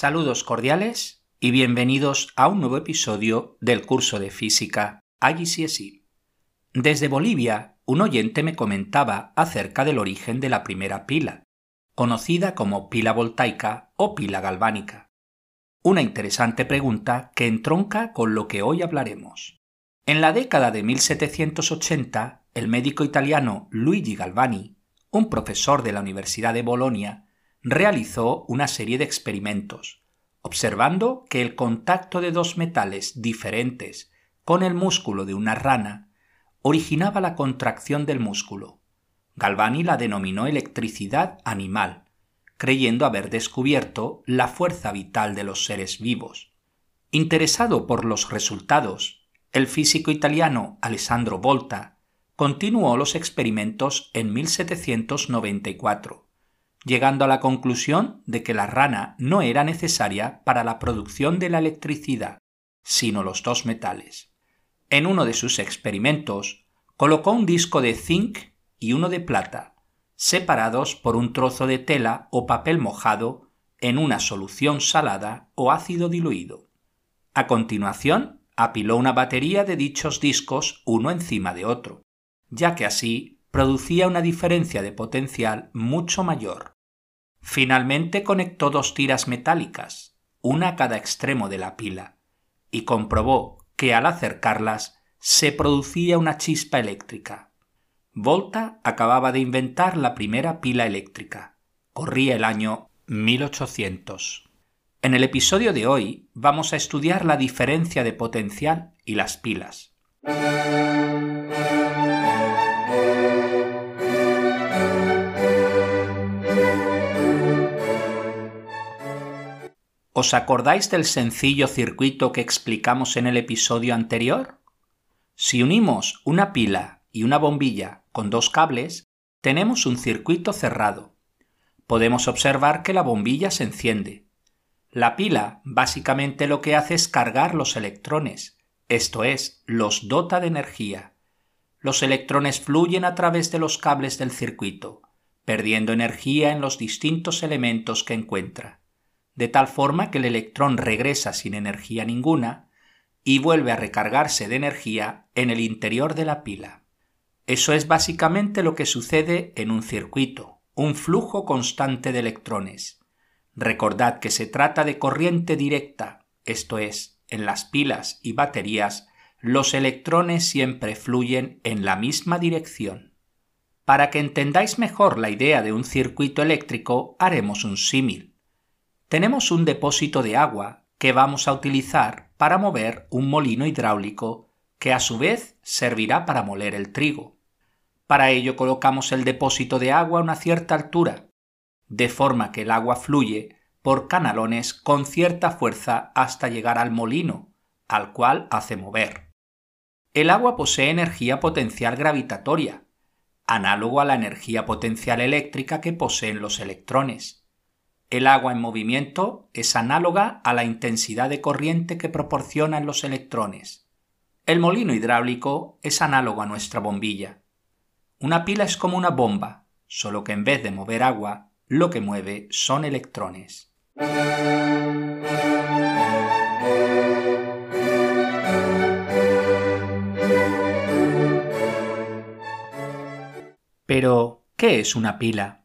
Saludos cordiales y bienvenidos a un nuevo episodio del curso de física IGCSE. Desde Bolivia, un oyente me comentaba acerca del origen de la primera pila, conocida como pila voltaica o pila galvánica. Una interesante pregunta que entronca con lo que hoy hablaremos. En la década de 1780, el médico italiano Luigi Galvani, un profesor de la Universidad de Bolonia, realizó una serie de experimentos, observando que el contacto de dos metales diferentes con el músculo de una rana originaba la contracción del músculo. Galvani la denominó electricidad animal, creyendo haber descubierto la fuerza vital de los seres vivos. Interesado por los resultados, el físico italiano Alessandro Volta continuó los experimentos en 1794 llegando a la conclusión de que la rana no era necesaria para la producción de la electricidad, sino los dos metales. En uno de sus experimentos, colocó un disco de zinc y uno de plata, separados por un trozo de tela o papel mojado en una solución salada o ácido diluido. A continuación, apiló una batería de dichos discos uno encima de otro, ya que así producía una diferencia de potencial mucho mayor. Finalmente conectó dos tiras metálicas, una a cada extremo de la pila, y comprobó que al acercarlas se producía una chispa eléctrica. Volta acababa de inventar la primera pila eléctrica. Corría el año 1800. En el episodio de hoy vamos a estudiar la diferencia de potencial y las pilas. ¿Os acordáis del sencillo circuito que explicamos en el episodio anterior? Si unimos una pila y una bombilla con dos cables, tenemos un circuito cerrado. Podemos observar que la bombilla se enciende. La pila básicamente lo que hace es cargar los electrones, esto es, los dota de energía. Los electrones fluyen a través de los cables del circuito, perdiendo energía en los distintos elementos que encuentra de tal forma que el electrón regresa sin energía ninguna y vuelve a recargarse de energía en el interior de la pila. Eso es básicamente lo que sucede en un circuito, un flujo constante de electrones. Recordad que se trata de corriente directa, esto es, en las pilas y baterías, los electrones siempre fluyen en la misma dirección. Para que entendáis mejor la idea de un circuito eléctrico, haremos un símil tenemos un depósito de agua que vamos a utilizar para mover un molino hidráulico que a su vez servirá para moler el trigo. Para ello colocamos el depósito de agua a una cierta altura, de forma que el agua fluye por canalones con cierta fuerza hasta llegar al molino, al cual hace mover. El agua posee energía potencial gravitatoria, análogo a la energía potencial eléctrica que poseen los electrones. El agua en movimiento es análoga a la intensidad de corriente que proporcionan los electrones. El molino hidráulico es análogo a nuestra bombilla. Una pila es como una bomba, solo que en vez de mover agua, lo que mueve son electrones. Pero, ¿qué es una pila?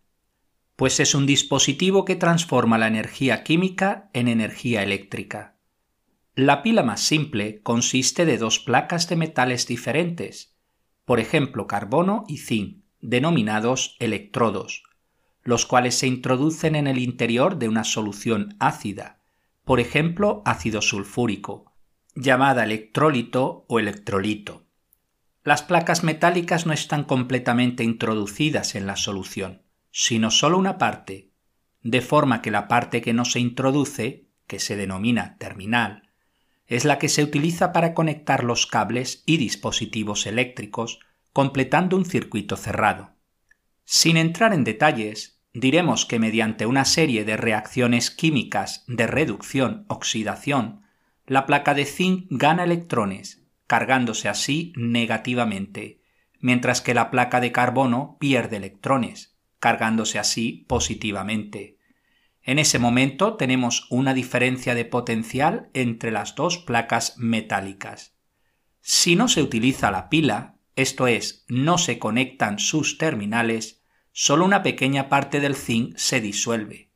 Pues es un dispositivo que transforma la energía química en energía eléctrica. La pila más simple consiste de dos placas de metales diferentes, por ejemplo carbono y zinc, denominados electrodos, los cuales se introducen en el interior de una solución ácida, por ejemplo ácido sulfúrico, llamada electrólito o electrolito. Las placas metálicas no están completamente introducidas en la solución sino solo una parte, de forma que la parte que no se introduce, que se denomina terminal, es la que se utiliza para conectar los cables y dispositivos eléctricos, completando un circuito cerrado. Sin entrar en detalles, diremos que mediante una serie de reacciones químicas de reducción-oxidación, la placa de zinc gana electrones, cargándose así negativamente, mientras que la placa de carbono pierde electrones, cargándose así positivamente. En ese momento tenemos una diferencia de potencial entre las dos placas metálicas. Si no se utiliza la pila, esto es, no se conectan sus terminales, solo una pequeña parte del zinc se disuelve.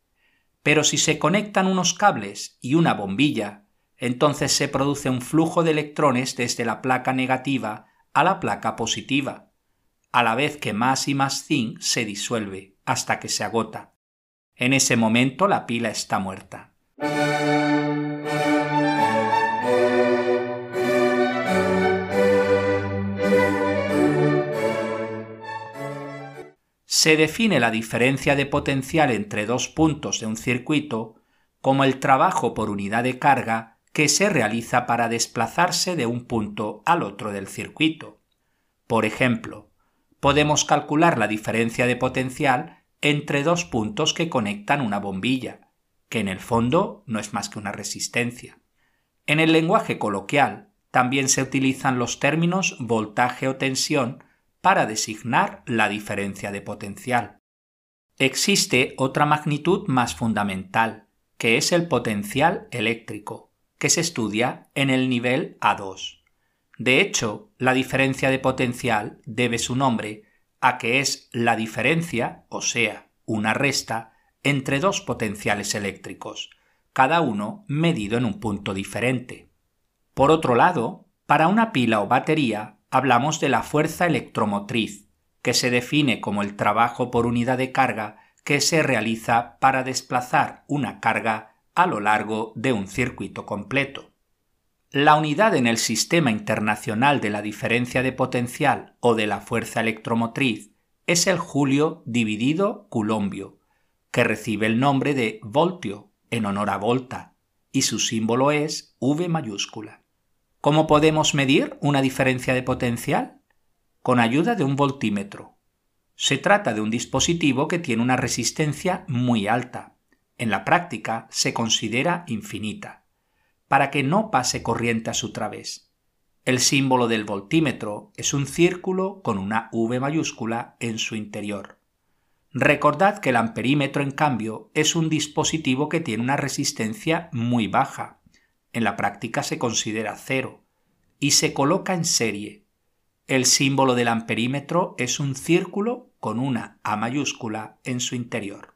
Pero si se conectan unos cables y una bombilla, entonces se produce un flujo de electrones desde la placa negativa a la placa positiva, a la vez que más y más zinc se disuelve hasta que se agota. En ese momento la pila está muerta. Se define la diferencia de potencial entre dos puntos de un circuito como el trabajo por unidad de carga que se realiza para desplazarse de un punto al otro del circuito. Por ejemplo, podemos calcular la diferencia de potencial entre dos puntos que conectan una bombilla, que en el fondo no es más que una resistencia. En el lenguaje coloquial también se utilizan los términos voltaje o tensión para designar la diferencia de potencial. Existe otra magnitud más fundamental, que es el potencial eléctrico, que se estudia en el nivel A2. De hecho, la diferencia de potencial debe su nombre a que es la diferencia, o sea, una resta, entre dos potenciales eléctricos, cada uno medido en un punto diferente. Por otro lado, para una pila o batería hablamos de la fuerza electromotriz, que se define como el trabajo por unidad de carga que se realiza para desplazar una carga a lo largo de un circuito completo. La unidad en el Sistema Internacional de la Diferencia de Potencial o de la Fuerza Electromotriz es el julio dividido culombio, que recibe el nombre de voltio en honor a volta, y su símbolo es V mayúscula. ¿Cómo podemos medir una diferencia de potencial? Con ayuda de un voltímetro. Se trata de un dispositivo que tiene una resistencia muy alta. En la práctica se considera infinita para que no pase corriente a su través. El símbolo del voltímetro es un círculo con una V mayúscula en su interior. Recordad que el amperímetro, en cambio, es un dispositivo que tiene una resistencia muy baja. En la práctica se considera cero y se coloca en serie. El símbolo del amperímetro es un círculo con una A mayúscula en su interior.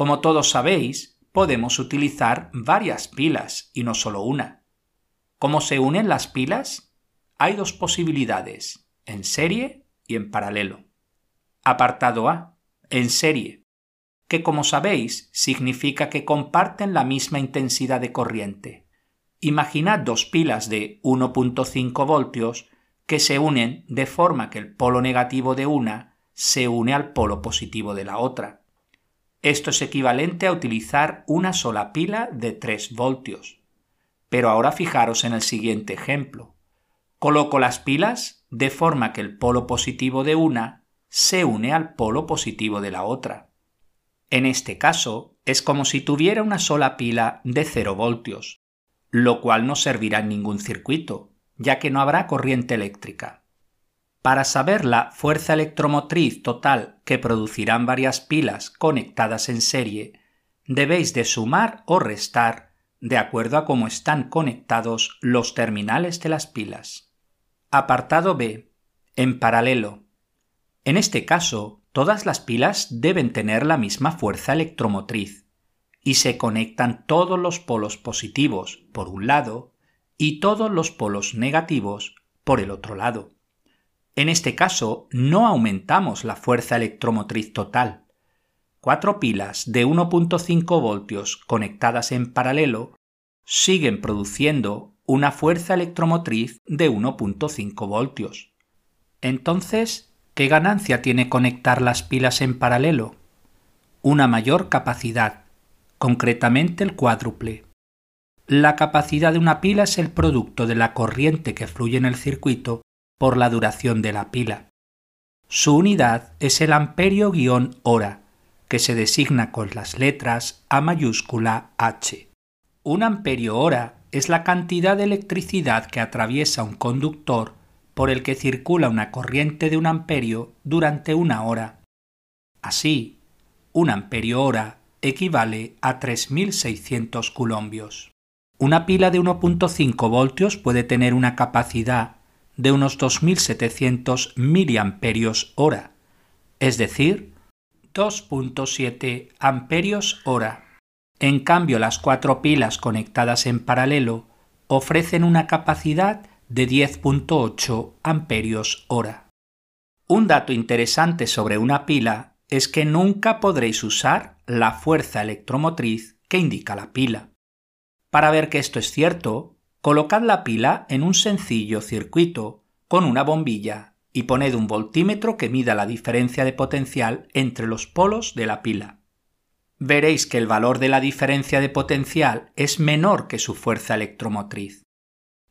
Como todos sabéis, podemos utilizar varias pilas y no solo una. ¿Cómo se unen las pilas? Hay dos posibilidades, en serie y en paralelo. Apartado A, en serie, que como sabéis significa que comparten la misma intensidad de corriente. Imaginad dos pilas de 1.5 voltios que se unen de forma que el polo negativo de una se une al polo positivo de la otra. Esto es equivalente a utilizar una sola pila de 3 voltios. Pero ahora fijaros en el siguiente ejemplo. Coloco las pilas de forma que el polo positivo de una se une al polo positivo de la otra. En este caso, es como si tuviera una sola pila de 0 voltios, lo cual no servirá en ningún circuito, ya que no habrá corriente eléctrica. Para saber la fuerza electromotriz total que producirán varias pilas conectadas en serie, debéis de sumar o restar de acuerdo a cómo están conectados los terminales de las pilas. Apartado B. En paralelo. En este caso, todas las pilas deben tener la misma fuerza electromotriz y se conectan todos los polos positivos por un lado y todos los polos negativos por el otro lado. En este caso, no aumentamos la fuerza electromotriz total. Cuatro pilas de 1.5 voltios conectadas en paralelo siguen produciendo una fuerza electromotriz de 1.5 voltios. Entonces, ¿qué ganancia tiene conectar las pilas en paralelo? Una mayor capacidad, concretamente el cuádruple. La capacidad de una pila es el producto de la corriente que fluye en el circuito por la duración de la pila. Su unidad es el amperio-hora, que se designa con las letras A mayúscula H. Un amperio hora es la cantidad de electricidad que atraviesa un conductor por el que circula una corriente de un amperio durante una hora. Así, un amperio hora equivale a 3.600 coulombios. Una pila de 1.5 voltios puede tener una capacidad de unos 2.700 miliamperios hora, es decir, 2.7 amperios hora. En cambio, las cuatro pilas conectadas en paralelo ofrecen una capacidad de 10.8 amperios hora. Un dato interesante sobre una pila es que nunca podréis usar la fuerza electromotriz que indica la pila. Para ver que esto es cierto, colocad la pila en un sencillo circuito con una bombilla y poned un voltímetro que mida la diferencia de potencial entre los polos de la pila veréis que el valor de la diferencia de potencial es menor que su fuerza electromotriz.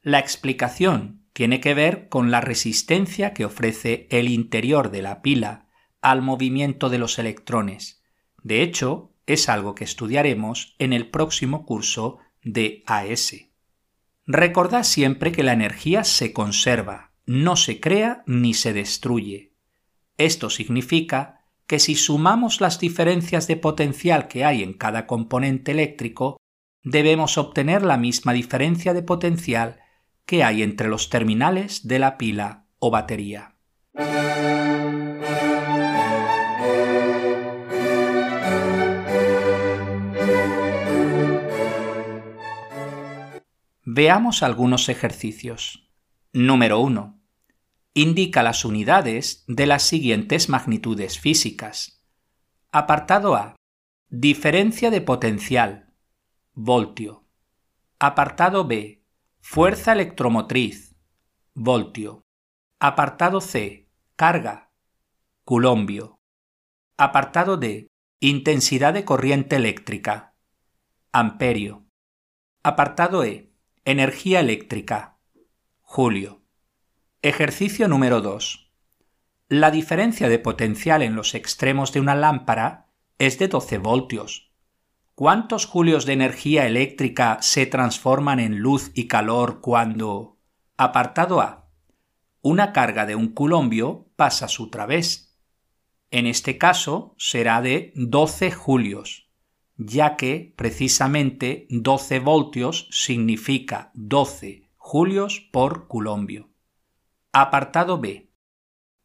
La explicación tiene que ver con la resistencia que ofrece el interior de la pila al movimiento de los electrones. De hecho, es algo que estudiaremos en el próximo curso de AS. Recordad siempre que la energía se conserva, no se crea ni se destruye. Esto significa que si sumamos las diferencias de potencial que hay en cada componente eléctrico, debemos obtener la misma diferencia de potencial que hay entre los terminales de la pila o batería. Veamos algunos ejercicios. Número 1 indica las unidades de las siguientes magnitudes físicas. Apartado A. Diferencia de potencial. Voltio. Apartado B. Fuerza electromotriz. Voltio. Apartado C. Carga. Culombio. Apartado D. Intensidad de corriente eléctrica. Amperio. Apartado E. Energía eléctrica. Julio. Ejercicio número 2. La diferencia de potencial en los extremos de una lámpara es de 12 voltios. ¿Cuántos julios de energía eléctrica se transforman en luz y calor cuando... Apartado A. Una carga de un culombio pasa su través. En este caso será de 12 julios, ya que precisamente 12 voltios significa 12 julios por culombio. Apartado B.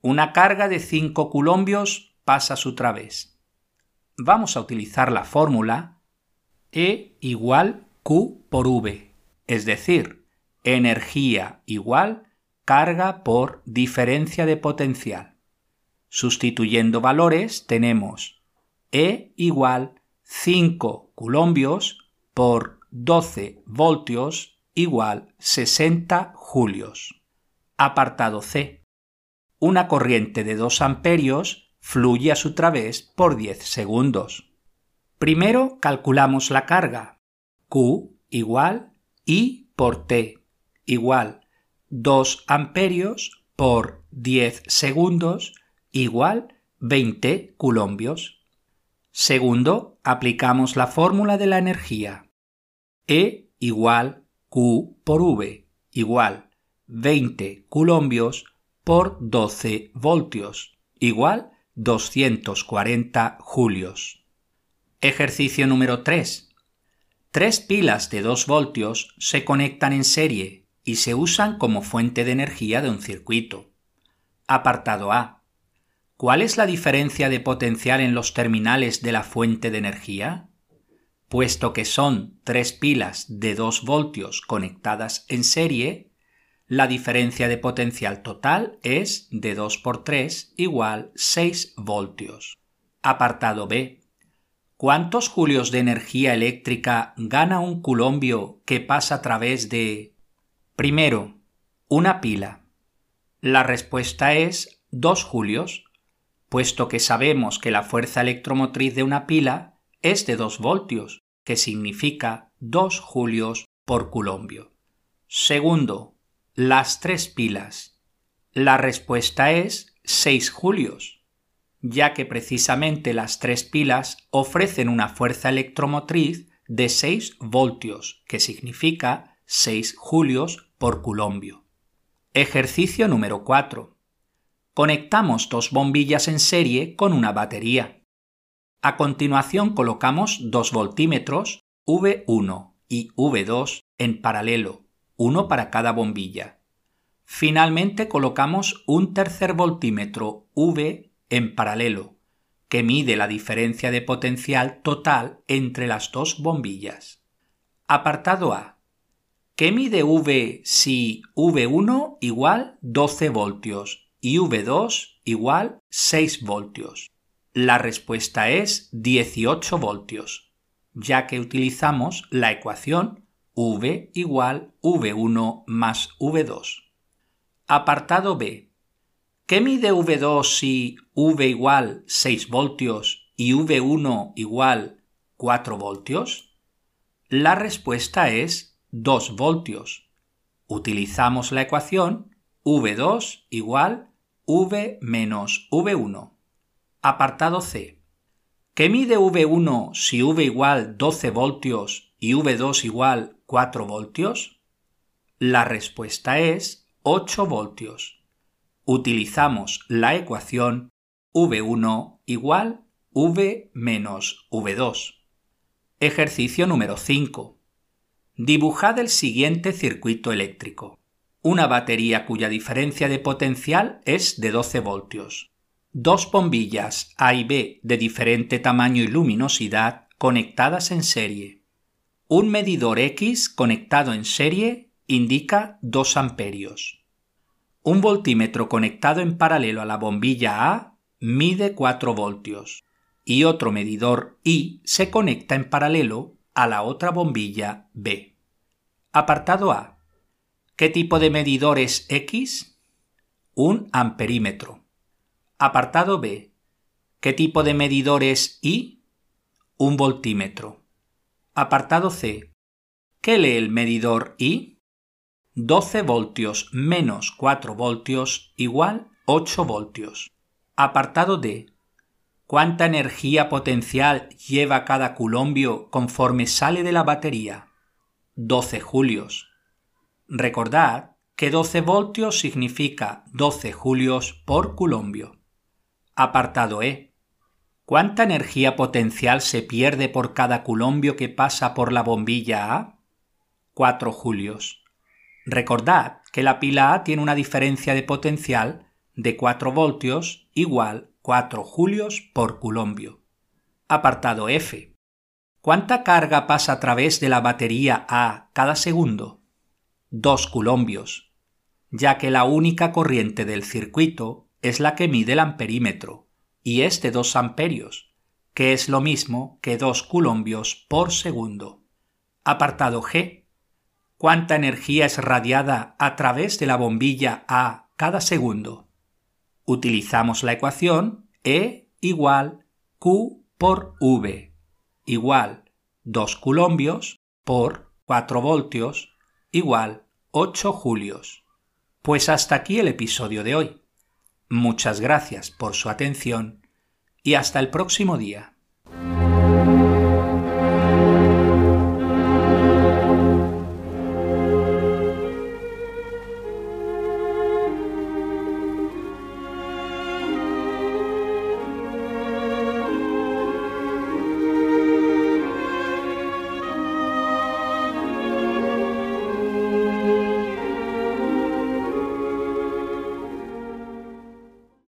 Una carga de 5 coulombios pasa su través. Vamos a utilizar la fórmula E igual Q por V, es decir, energía igual carga por diferencia de potencial. Sustituyendo valores tenemos E igual 5 coulombios por 12 voltios igual 60 julios. Apartado C. Una corriente de 2 amperios fluye a su través por 10 segundos. Primero calculamos la carga. Q igual I por T igual 2 amperios por 10 segundos igual 20 coulombios. Segundo, aplicamos la fórmula de la energía. E igual Q por V igual 20 coulombios por 12 voltios, igual 240 julios. Ejercicio número 3. Tres pilas de 2 voltios se conectan en serie y se usan como fuente de energía de un circuito. Apartado A. ¿Cuál es la diferencia de potencial en los terminales de la fuente de energía? Puesto que son tres pilas de 2 voltios conectadas en serie, la diferencia de potencial total es de 2 por 3 igual 6 voltios. Apartado B. ¿Cuántos julios de energía eléctrica gana un culombio que pasa a través de... Primero, una pila. La respuesta es 2 julios, puesto que sabemos que la fuerza electromotriz de una pila es de 2 voltios, que significa 2 julios por culombio. Segundo, las tres pilas? La respuesta es 6 julios, ya que precisamente las tres pilas ofrecen una fuerza electromotriz de 6 voltios, que significa 6 julios por culombio. Ejercicio número 4. Conectamos dos bombillas en serie con una batería. A continuación colocamos dos voltímetros V1 y V2 en paralelo, uno para cada bombilla. Finalmente colocamos un tercer voltímetro V en paralelo, que mide la diferencia de potencial total entre las dos bombillas. Apartado A. ¿Qué mide V si V1 igual 12 voltios y V2 igual 6 voltios? La respuesta es 18 voltios, ya que utilizamos la ecuación V igual V1 más V2. Apartado B. ¿Qué mide V2 si V igual 6 voltios y V1 igual 4 voltios? La respuesta es 2 voltios. Utilizamos la ecuación V2 igual V menos V1. Apartado C. ¿Qué mide V1 si V igual 12 voltios y V2 igual 4 voltios? La respuesta es 8 voltios utilizamos la ecuación V1 igual V menos V2. Ejercicio número 5. Dibujad el siguiente circuito eléctrico. Una batería cuya diferencia de potencial es de 12 voltios. Dos bombillas A y B de diferente tamaño y luminosidad conectadas en serie. Un medidor X conectado en serie indica 2 amperios. Un voltímetro conectado en paralelo a la bombilla A mide 4 voltios y otro medidor I se conecta en paralelo a la otra bombilla B. Apartado A. ¿Qué tipo de medidor es X? Un amperímetro. Apartado B. ¿Qué tipo de medidor es I? Un voltímetro. Apartado C. ¿Qué lee el medidor I? 12 voltios menos 4 voltios igual 8 voltios. Apartado D. ¿Cuánta energía potencial lleva cada culombio conforme sale de la batería? 12 julios. Recordad que 12 voltios significa 12 julios por culombio. Apartado E. ¿Cuánta energía potencial se pierde por cada culombio que pasa por la bombilla A? 4 julios. Recordad que la pila A tiene una diferencia de potencial de 4 voltios igual 4 julios por culombio. Apartado F. ¿Cuánta carga pasa a través de la batería A cada segundo? 2 culombios, ya que la única corriente del circuito es la que mide el amperímetro, y es de 2 amperios, que es lo mismo que 2 culombios por segundo. Apartado G cuánta energía es radiada a través de la bombilla A cada segundo. Utilizamos la ecuación E igual Q por V igual 2 culombios por 4 voltios igual 8 julios. Pues hasta aquí el episodio de hoy. Muchas gracias por su atención y hasta el próximo día.